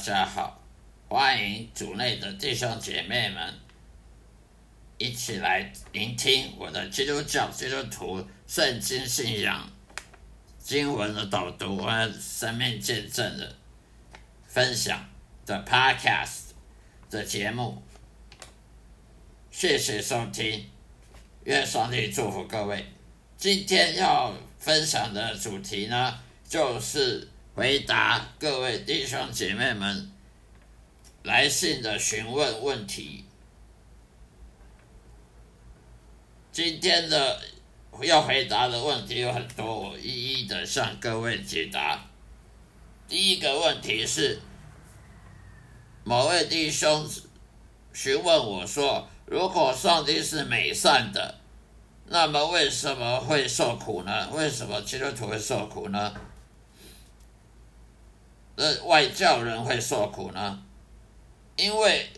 大家好，欢迎组内的弟兄姐妹们一起来聆听我的基督教基督徒圣经信仰经文的导读和生命见证的分享的 Podcast 的节目。谢谢收听，愿上帝祝福各位。今天要分享的主题呢，就是回答各位弟兄姐妹们来信的询问问题。今天的要回答的问题有很多，我一一的向各位解答。第一个问题是，某位弟兄询问我说：“如果上帝是美善的？”那么为什么会受苦呢？为什么基督徒会受苦呢？那外教人会受苦呢？因为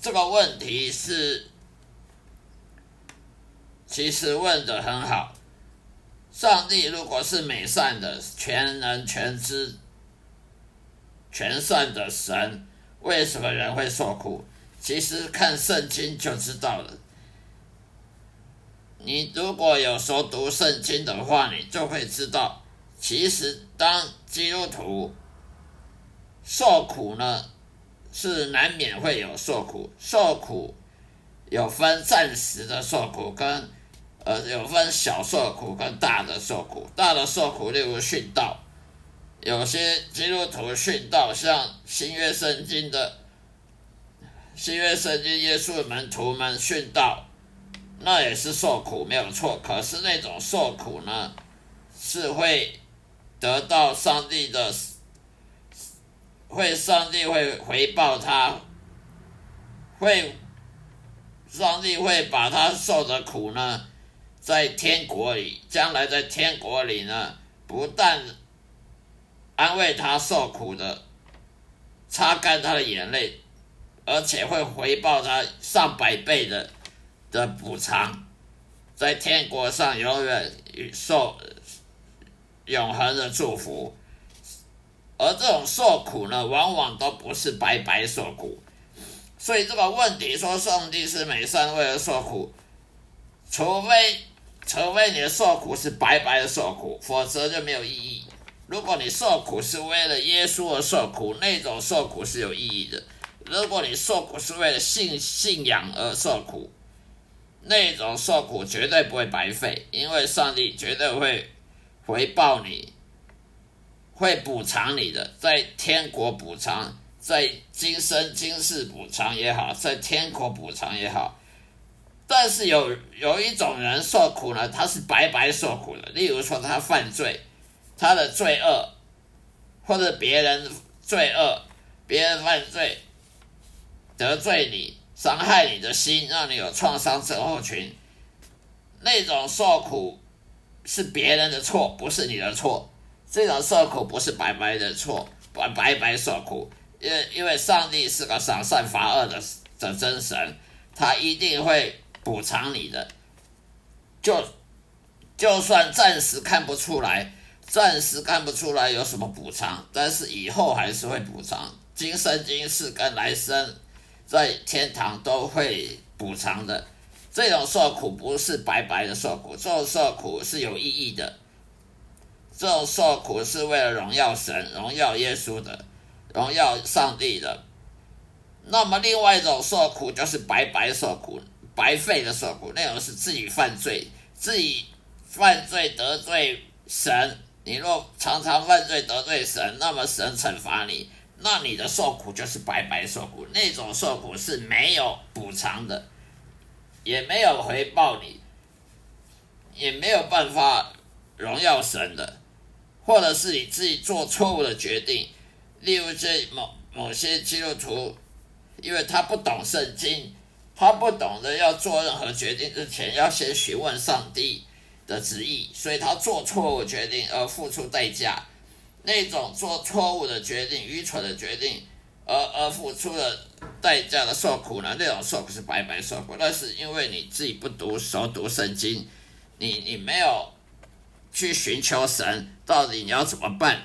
这个问题是，其实问的很好。上帝如果是美善的、全能全知、全善的神，为什么人会受苦？其实看圣经就知道了。你如果有时候读圣经的话，你就会知道，其实当基督徒受苦呢，是难免会有受苦。受苦有分暂时的受苦，跟呃有分小受苦跟大的受苦。大的受苦，例如殉道，有些基督徒殉道，像新约圣经的新约圣经耶稣门徒们殉道。那也是受苦，没有错。可是那种受苦呢，是会得到上帝的，会上帝会回报他，会上帝会把他受的苦呢，在天国里，将来在天国里呢，不但安慰他受苦的，擦干他的眼泪，而且会回报他上百倍的。的补偿，在天国上永远受永恒的祝福，而这种受苦呢，往往都不是白白受苦。所以这个问题说，上帝是美善为了受苦，除非除非你的受苦是白白的受苦，否则就没有意义。如果你受苦是为了耶稣而受苦，那种受苦是有意义的。如果你受苦是为了信信仰而受苦，那种受苦绝对不会白费，因为上帝绝对会回报你，会补偿你的，在天国补偿，在今生今世补偿也好，在天国补偿也好。但是有有一种人受苦呢，他是白白受苦的。例如说，他犯罪，他的罪恶，或者别人罪恶，别人犯罪得罪你。伤害你的心，让你有创伤症候群，那种受苦是别人的错，不是你的错。这种受苦不是白白的错，白白白受苦，因为因为上帝是个赏善罚恶的的真神，他一定会补偿你的。就就算暂时看不出来，暂时看不出来有什么补偿，但是以后还是会补偿，今生今世跟来生。在天堂都会补偿的，这种受苦不是白白的受苦，这种受苦是有意义的，这种受苦是为了荣耀神、荣耀耶稣的、荣耀上帝的。那么另外一种受苦就是白白受苦、白费的受苦，那种是自己犯罪、自己犯罪得罪神。你若常常犯罪得罪神，那么神惩罚你。那你的受苦就是白白受苦，那种受苦是没有补偿的，也没有回报你，也没有办法荣耀神的，或者是你自己做错误的决定，例如这某某些基督徒，因为他不懂圣经，他不懂得要做任何决定之前要先询问上帝的旨意，所以他做错误决定而付出代价。那种做错误的决定、愚蠢的决定，而而付出了代价的受苦呢？那种受苦是白白受苦，那是因为你自己不读熟读圣经，你你没有去寻求神，到底你要怎么办？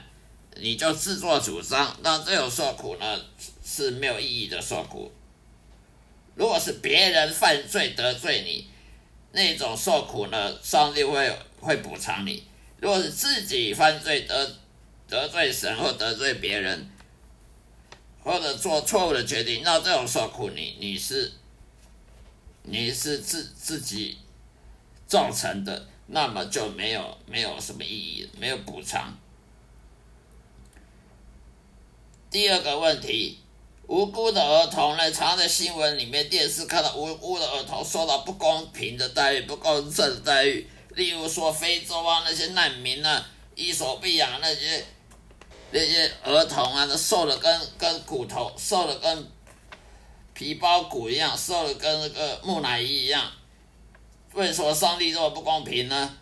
你就自作主张，那这种受苦呢是没有意义的受苦。如果是别人犯罪得罪你，那种受苦呢，上帝会会补偿你；如果是自己犯罪得得罪神或得罪别人，或者做错误的决定，那这种受苦你你是你是自自己造成的，那么就没有没有什么意义，没有补偿。第二个问题，无辜的儿童呢，常在新闻里面、电视看到无辜的儿童受到不公平的待遇、不公正的待遇，例如说非洲啊那些难民啊，伊索比亚那些。那些儿童啊，都瘦的跟跟骨头，瘦的跟皮包骨一样，瘦的跟那个木乃伊一样。为什么上帝这么不公平呢？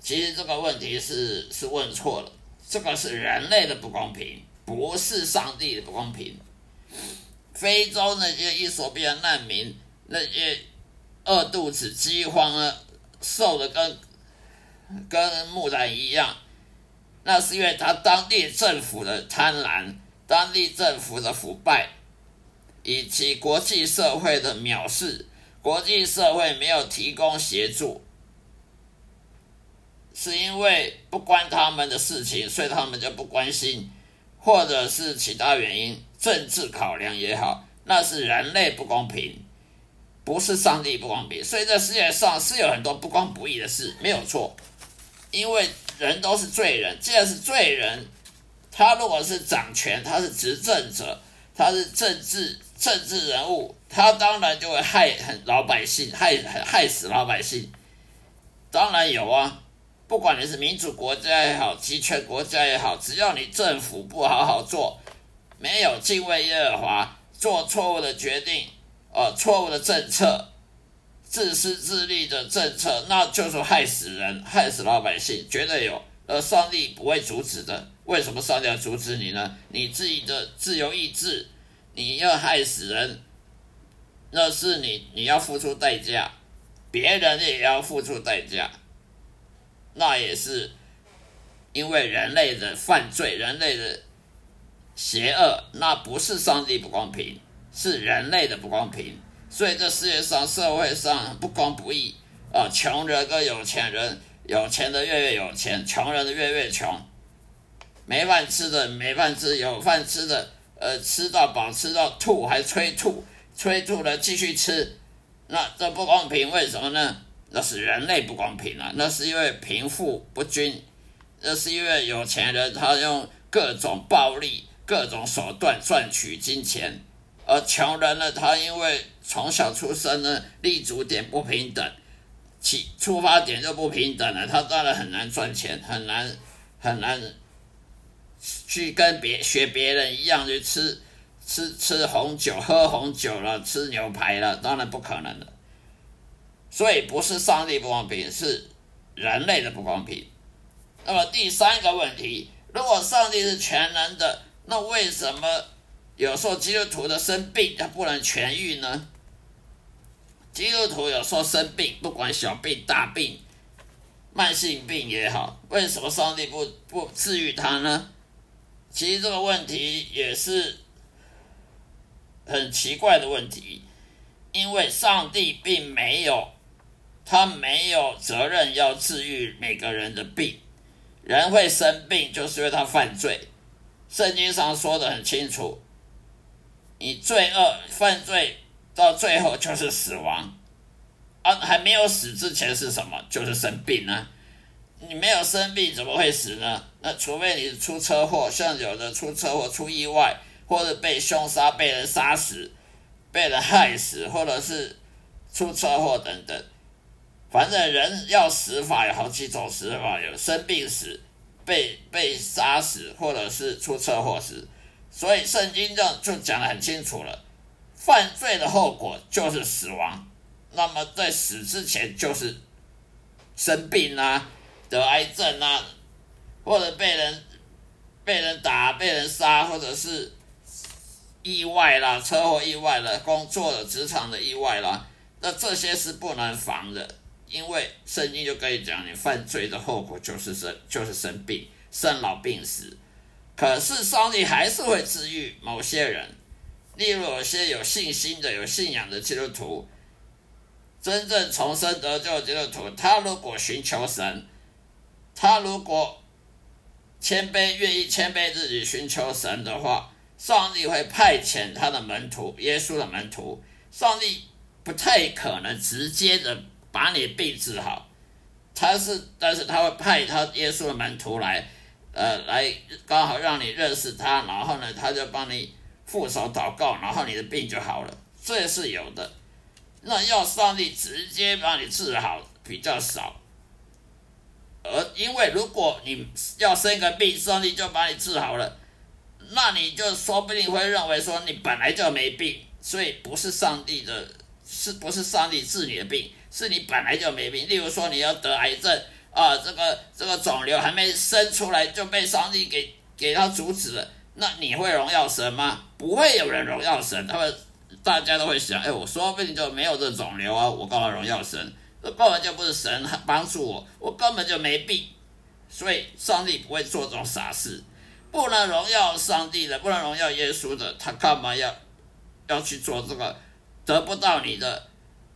其实这个问题是是问错了，这个是人类的不公平，不是上帝的不公平。非洲那些伊索比亚难民，那些饿肚子、饥荒啊，瘦的跟跟木乃伊一样。那是因为他当地政府的贪婪，当地政府的腐败，以及国际社会的藐视，国际社会没有提供协助，是因为不关他们的事情，所以他们就不关心，或者是其他原因，政治考量也好，那是人类不公平，不是上帝不公平。所以这世界上是有很多不公不义的事，没有错，因为。人都是罪人，既然是罪人，他如果是掌权，他是执政者，他是政治政治人物，他当然就会害很老百姓，害害死老百姓。当然有啊，不管你是民主国家也好，集权国家也好，只要你政府不好好做，没有敬畏耶和华，做错误的决定，呃，错误的政策。自私自利的政策，那就是害死人、害死老百姓，绝对有。而上帝不会阻止的。为什么上帝要阻止你呢？你自己的自由意志，你要害死人，那是你你要付出代价，别人也要付出代价。那也是因为人类的犯罪、人类的邪恶，那不是上帝不公平，是人类的不公平。所以这世界上社会上不公不义啊，穷人跟有钱人，有钱的越越有钱，穷人的越越穷，没饭吃的没饭吃，有饭吃的呃吃到饱吃到吐还催吐，催吐了继续吃，那这不公平为什么呢？那是人类不公平啊，那是因为贫富不均，那是因为有钱人他用各种暴力、各种手段赚取金钱。而穷人呢，他因为从小出生呢，立足点不平等，起出发点就不平等了，他当然很难赚钱，很难很难去跟别学别人一样去吃吃吃红酒、喝红酒了，吃牛排了，当然不可能的。所以不是上帝不公平，是人类的不公平。那么第三个问题，如果上帝是全能的，那为什么？有时候基督徒的生病，他不能痊愈呢。基督徒有时候生病，不管小病大病，慢性病也好，为什么上帝不不治愈他呢？其实这个问题也是很奇怪的问题，因为上帝并没有，他没有责任要治愈每个人的病。人会生病，就是因为他犯罪。圣经上说的很清楚。你罪恶犯罪到最后就是死亡，啊，还没有死之前是什么？就是生病啊！你没有生病怎么会死呢？那除非你出车祸，像有的出车祸出意外，或者被凶杀、被人杀死、被人害死，或者是出车祸等等。反正人要死法有好几种死法，有生病死、被被杀死，或者是出车祸死。所以圣经就就讲得很清楚了，犯罪的后果就是死亡。那么在死之前就是生病啊，得癌症啊，或者被人被人打、被人杀，或者是意外啦、车祸意外了、工作的职场的意外啦，那这些是不能防的，因为圣经就可以讲，你犯罪的后果就是生就是生病、生老病死。可是上帝还是会治愈某些人，例如有些有信心的、有信仰的基督徒，真正重生得救的基督徒，他如果寻求神，他如果谦卑、愿意谦卑自己寻求神的话，上帝会派遣他的门徒，耶稣的门徒，上帝不太可能直接的把你病治好，他是，但是他会派他耶稣的门徒来。呃，来刚好让你认识他，然后呢，他就帮你副手祷告，然后你的病就好了，这是有的。那要上帝直接把你治好比较少，而因为如果你要生个病，上帝就把你治好了，那你就说不定会认为说你本来就没病，所以不是上帝的，是不是上帝治你的病，是你本来就没病。例如说你要得癌症。啊，这个这个肿瘤还没生出来就被上帝给给他阻止了，那你会荣耀神吗？不会有人荣耀神，他们大家都会想，哎，我说不定就没有这肿瘤啊，我干嘛荣耀神？这根本就不是神帮助我，我根本就没病，所以上帝不会做这种傻事，不能荣耀上帝的，不能荣耀耶稣的，他干嘛要要去做这个得不到你的？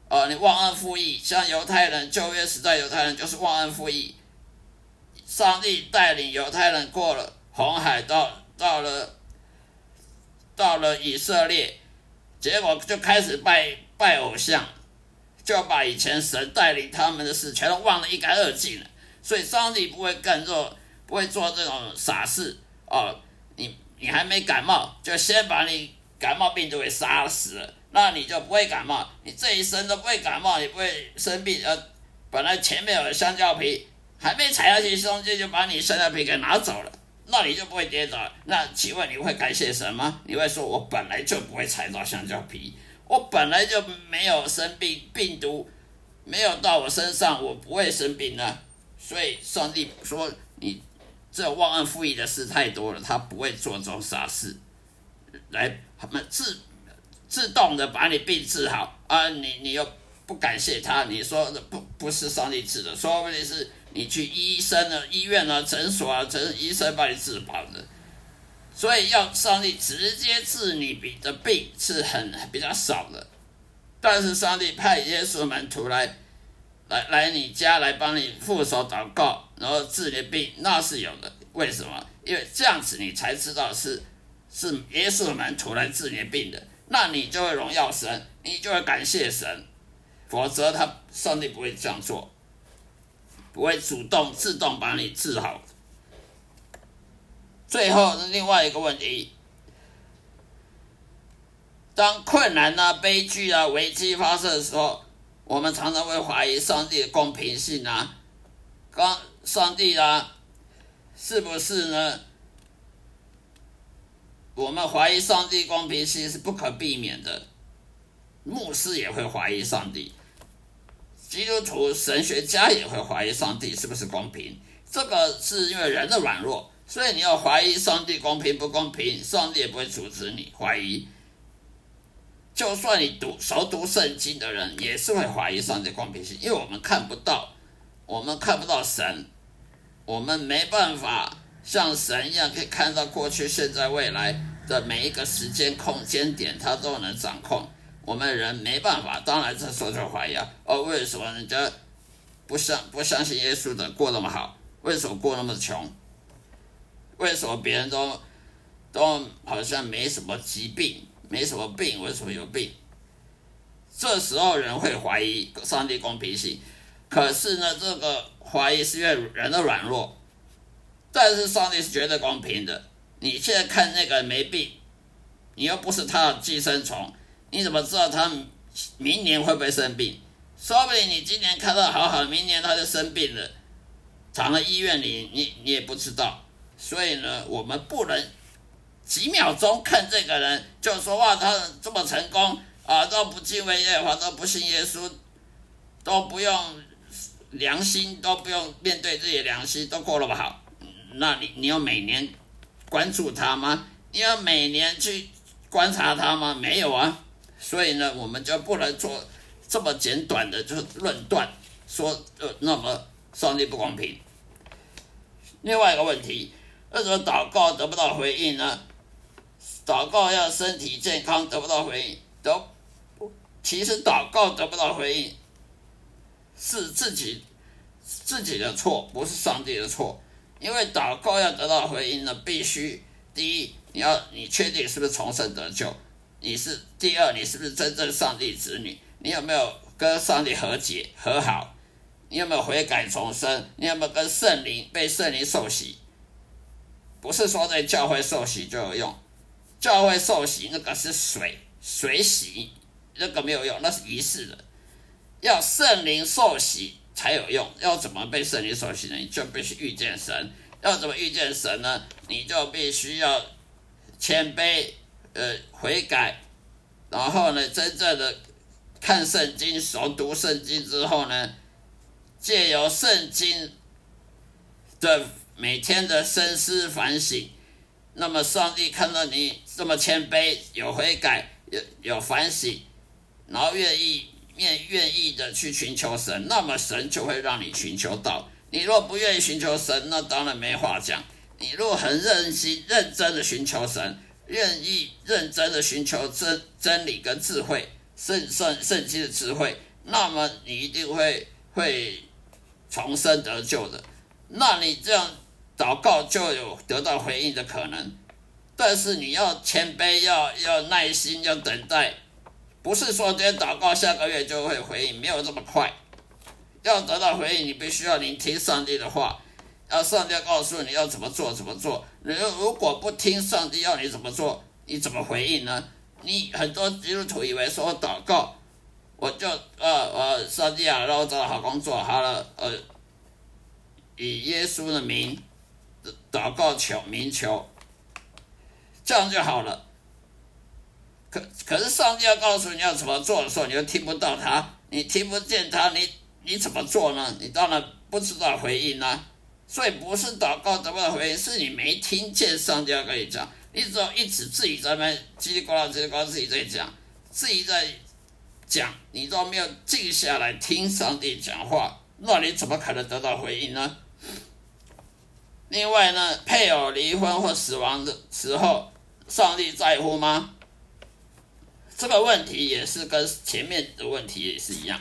啊，你忘恩负义，像犹太人旧约时代，犹太人就是忘恩负义。上帝带领犹太人过了红海，到到了到了以色列，结果就开始拜拜偶像，就把以前神带领他们的事全都忘得一干二净了。所以上帝不会干做，不会做这种傻事。哦，你你还没感冒，就先把你感冒病毒给杀死了。那你就不会感冒，你这一生都不会感冒，也不会生病。呃，本来前面有香蕉皮，还没踩下去，中间就把你香蕉皮给拿走了，那你就不会跌倒。那请问你会感谢神吗？你会说我本来就不会踩到香蕉皮，我本来就没有生病，病毒没有到我身上，我不会生病呢。所以上帝说你这忘恩负义的事太多了，他不会做这种傻事来他们自。自动的把你病治好啊！你你又不感谢他，你说不不是上帝治的，说不定是你去医生的医院啊、诊所啊，诊医生把你治好了。所以要上帝直接治你比的病是很比较少的，但是上帝派耶稣门徒来来来你家来帮你副手祷告，然后治你的病，那是有的。为什么？因为这样子你才知道是是耶稣的门徒来治你的病的。那你就会荣耀神，你就会感谢神，否则他上帝不会这样做，不会主动自动把你治好。最后另外一个问题，当困难啊、悲剧啊、危机发生的时候，我们常常会怀疑上帝的公平性啊，刚上帝啊，是不是呢？我们怀疑上帝公平性是不可避免的，牧师也会怀疑上帝，基督徒神学家也会怀疑上帝是不是公平。这个是因为人的软弱，所以你要怀疑上帝公平不公平，上帝也不会阻止你怀疑。就算你读熟读圣经的人，也是会怀疑上帝公平性，因为我们看不到，我们看不到神，我们没办法。像神一样可以看到过去、现在、未来的每一个时间空间点，他都能掌控。我们人没办法，当然这时候就怀疑啊，哦，为什么人家不相不相信耶稣的过那么好？为什么过那么穷？为什么别人都都好像没什么疾病，没什么病，为什么有病？这时候人会怀疑上帝公平性，可是呢，这个怀疑是因为人的软弱。但是上帝是绝对公平的。你现在看那个没病，你又不是他的寄生虫，你怎么知道他明年会不会生病？说不定你今年看到好好，明年他就生病了，躺在医院里，你你也不知道。所以呢，我们不能几秒钟看这个人就说哇，他这么成功啊，都不敬畏耶和华，都不信耶稣，都不用良心，都不用面对自己的良心，都过得不好。那你你要每年关注他吗？你要每年去观察他吗？没有啊，所以呢，我们就不能做这么简短的就论断，说呃那么上帝不公平。另外一个问题，为什么祷告得不到回应呢？祷告要身体健康得不到回应，得其实祷告得不到回应是自己自己的错，不是上帝的错。因为祷告要得到回应呢，必须第一你要你确定是不是重生得救，你是第二你是不是真正上帝子女，你有没有跟上帝和解和好，你有没有悔改重生，你有没有跟圣灵被圣灵受洗，不是说在教会受洗就有用。教会受洗那个是水水洗，那个没有用，那是仪式的。要圣灵受洗才有用。要怎么被圣灵受洗呢？你就必须遇见神。要怎么遇见神呢？你就必须要谦卑，呃，悔改，然后呢，真正的看圣经、熟读圣经之后呢，借由圣经的每天的深思反省。那么上帝看到你这么谦卑，有悔改，有有反省，然后愿意愿愿意的去寻求神，那么神就会让你寻求到。你若不愿意寻求神，那当然没话讲。你若很认心、认真的寻求神，愿意认真的寻求真真理跟智慧，圣圣圣经的智慧，那么你一定会会重生得救的。那你这样。祷告就有得到回应的可能，但是你要谦卑，要要耐心，要等待，不是说今天祷告下个月就会回应，没有这么快。要得到回应，你必须要聆听上帝的话，要上帝告诉你要怎么做怎么做。你如果不听上帝要你怎么做，你怎么回应呢？你很多基督徒以为说祷告，我就呃呃，上帝啊，让我找到好工作，好了，呃，以耶稣的名。祷告求明求，这样就好了。可可是上帝要告诉你要怎么做的时候，你又听不到他，你听不见他，你你怎么做呢？你当然不知道回应啊。所以不是祷告得不到回应，是你没听见上帝要跟你讲。你只要一直自己在那叽里呱啦叽里呱啦自己在讲，自己在讲，你都没有静下来听上帝讲话，那你怎么可能得到回应呢？另外呢，配偶离婚或死亡的时候，上帝在乎吗？这个问题也是跟前面的问题也是一样。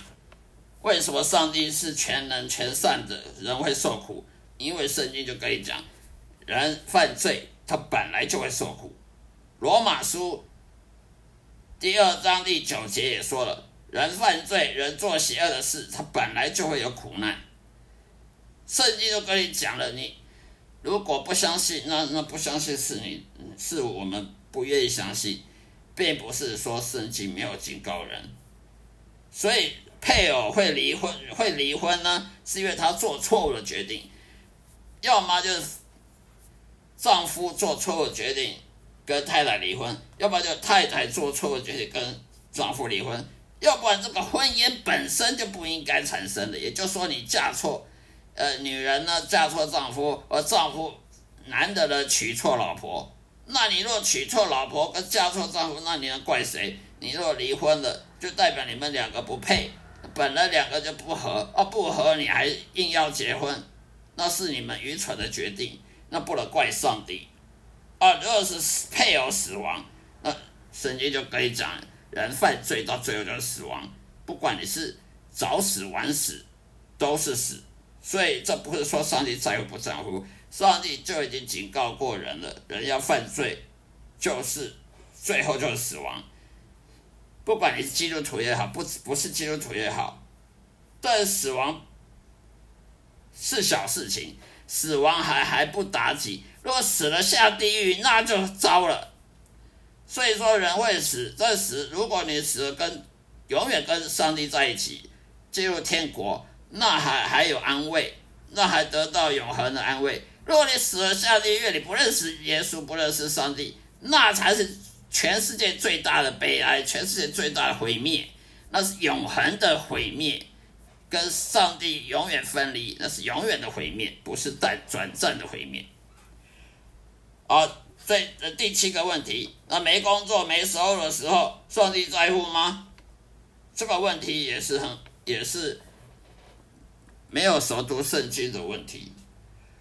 为什么上帝是全能全善的，人会受苦？因为圣经就跟你讲，人犯罪他本来就会受苦。罗马书第二章第九节也说了，人犯罪，人做邪恶的事，他本来就会有苦难。圣经就跟你讲了，你。如果不相信，那那不相信是你，是我们不愿意相信，并不是说圣经没有警告人。所以配偶会离婚，会离婚呢，是因为他做错误的决定，要么就是丈夫做错误决定跟太太离婚，要不然就太太做错误决定跟丈夫离婚，要不然这个婚姻本身就不应该产生的。也就是说，你嫁错。呃，女人呢嫁错丈夫，而丈夫男的呢娶错老婆。那你若娶错老婆跟嫁错丈夫，那你能怪谁？你若离婚了，就代表你们两个不配，本来两个就不合，啊不合你还硬要结婚，那是你们愚蠢的决定，那不能怪上帝。啊，如果是配偶死亡，那圣经就可以讲，人犯罪到最后就是死亡，不管你是早死晚死，都是死。所以这不是说上帝在乎不在乎，上帝就已经警告过人了，人要犯罪，就是最后就是死亡。不管你是基督徒也好，不不是基督徒也好，但死亡是小事情，死亡还还不打紧，如果死了下地狱，那就糟了。所以说人会死，这死如果你死了跟永远跟上帝在一起，进入天国。那还还有安慰，那还得到永恒的安慰。如果你死了下地狱，你不认识耶稣，不认识上帝，那才是全世界最大的悲哀，全世界最大的毁灭。那是永恒的毁灭，跟上帝永远分离，那是永远的毁灭，不是在转战的毁灭。好，这第七个问题，那没工作、没收入的时候，上帝在乎吗？这个问题也是很，也是。没有熟读圣经的问题，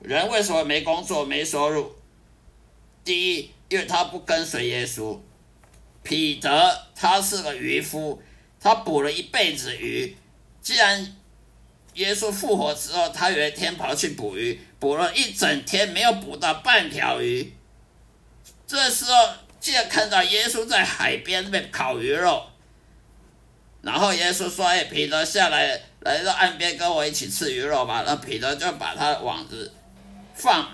人为什么没工作、没收入？第一，因为他不跟随耶稣。彼得他是个渔夫，他捕了一辈子鱼。既然耶稣复活之后，他有一天跑去捕鱼，捕了一整天没有捕到半条鱼。这时候，竟然看到耶稣在海边那边烤鱼肉，然后耶稣说：“哎，彼得下来，来到岸边跟我一起吃鱼肉吧。”那彼得就把他的网子放，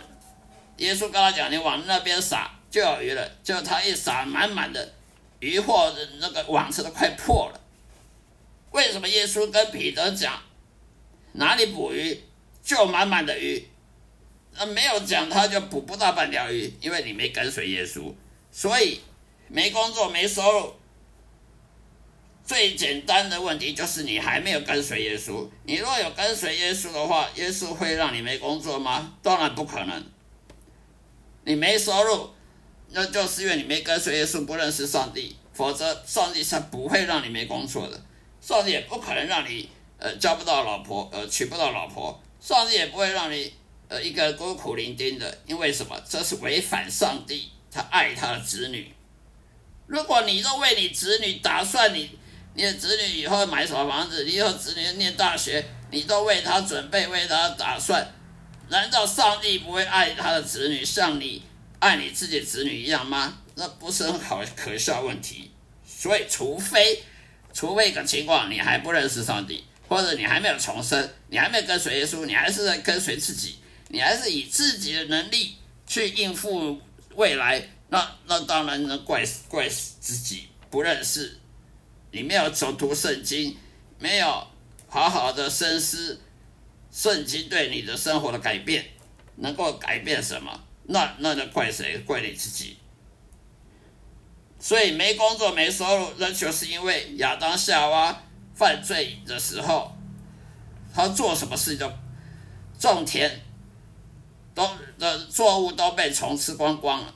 耶稣跟他讲：“你往那边撒就有鱼了。”就他一撒，满满的。鱼货的那个网子都快破了，为什么耶稣跟彼得讲哪里捕鱼就满满的鱼，那没有讲他就捕不到半条鱼，因为你没跟随耶稣，所以没工作没收入。最简单的问题就是你还没有跟随耶稣。你若有跟随耶稣的话，耶稣会让你没工作吗？当然不可能。你没收入。那就是因为你没跟随耶稣，不认识上帝，否则上帝是不会让你没工作的，上帝也不可能让你呃交不到老婆，呃娶不到老婆，上帝也不会让你呃一个孤苦伶仃的，因为什么？这是违反上帝，他爱他的子女。如果你都为你子女打算，你你的子女以后买什么房子，你以后子女念大学，你都为他准备，为他打算，难道上帝不会爱他的子女，像你？爱你自己子女一样吗？那不是很好可笑问题。所以，除非，除非一个情况，你还不认识上帝，或者你还没有重生，你还没有跟随耶稣，你还是在跟随自己，你还是以自己的能力去应付未来，那那当然能怪怪自己不认识，你没有走读圣经，没有好好的深思圣经对你的生活的改变，能够改变什么？那那就怪谁？怪你自己。所以没工作、没收入，那就是因为亚当夏娃犯罪的时候，他做什么事就种田，都的作物都被虫吃光光了，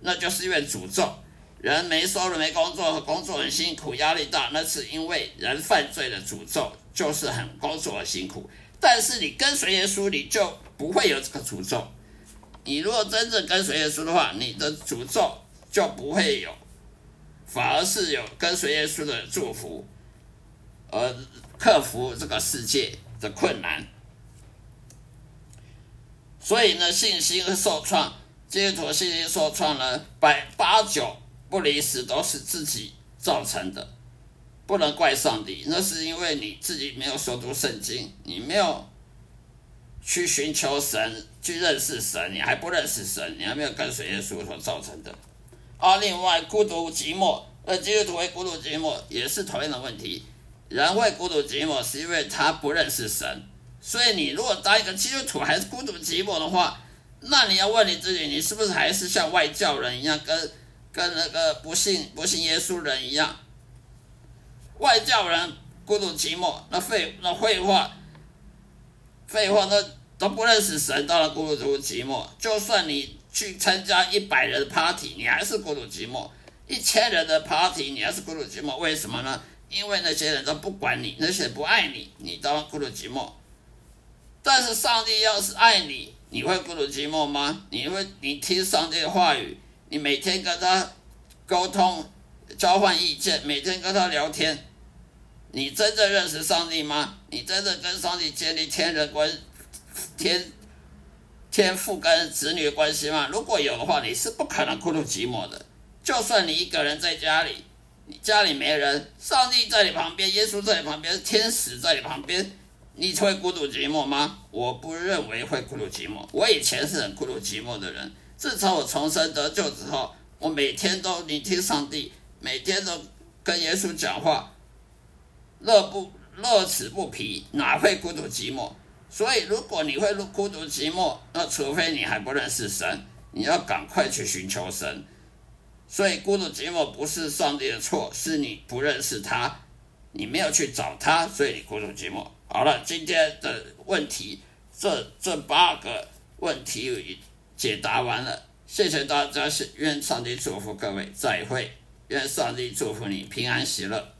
那就是因为诅咒。人没收入、没工作，工作很辛苦、压力大，那是因为人犯罪的诅咒，就是很工作很辛苦。但是你跟随耶稣，你就不会有这个诅咒。你如果真正跟随耶稣的话，你的诅咒就不会有，反而是有跟随耶稣的祝福，而克服这个世界的困难。所以呢，信心受创，基督徒信心受创呢，百八九不离死都是自己造成的，不能怪上帝，那是因为你自己没有熟读圣经，你没有。去寻求神，去认识神，你还不认识神，你还没有跟随耶稣所造成的。啊，另外孤独寂寞，呃，基督徒会孤独寂寞也是同样的问题。人会孤独寂寞，是因为他不认识神。所以你如果当一个基督徒还是孤独寂寞的话，那你要问你自己，你是不是还是像外教人一样，跟跟那个不信不信耶稣人一样？外教人孤独寂寞，那废那废话。废话，那都不认识神，当然孤独寂寞。就算你去参加一百人的 party，你还是孤独寂寞；一千人的 party，你还是孤独寂寞。为什么呢？因为那些人都不管你，那些人不爱你，你当然孤独寂寞。但是上帝要是爱你，你会孤独寂寞吗？你会，你听上帝的话语，你每天跟他沟通、交换意见，每天跟他聊天。你真正认识上帝吗？你真正跟上帝建立天人关、天天父跟子女关系吗？如果有的话，你是不可能孤独寂寞的。就算你一个人在家里，你家里没人，上帝在你旁边，耶稣在你旁边，天使在你旁边，你会孤独寂寞吗？我不认为会孤独寂寞。我以前是很孤独寂寞的人，自从我重生得救之后，我每天都聆听上帝，每天都跟耶稣讲话。乐不乐此不疲，哪会孤独寂寞？所以，如果你会孤独寂寞，那除非你还不认识神，你要赶快去寻求神。所以，孤独寂寞不是上帝的错，是你不认识他，你没有去找他，所以你孤独寂寞。好了，今天的问题，这这八个问题解答完了，谢谢大家，是愿上帝祝福各位，再会，愿上帝祝福你平安喜乐。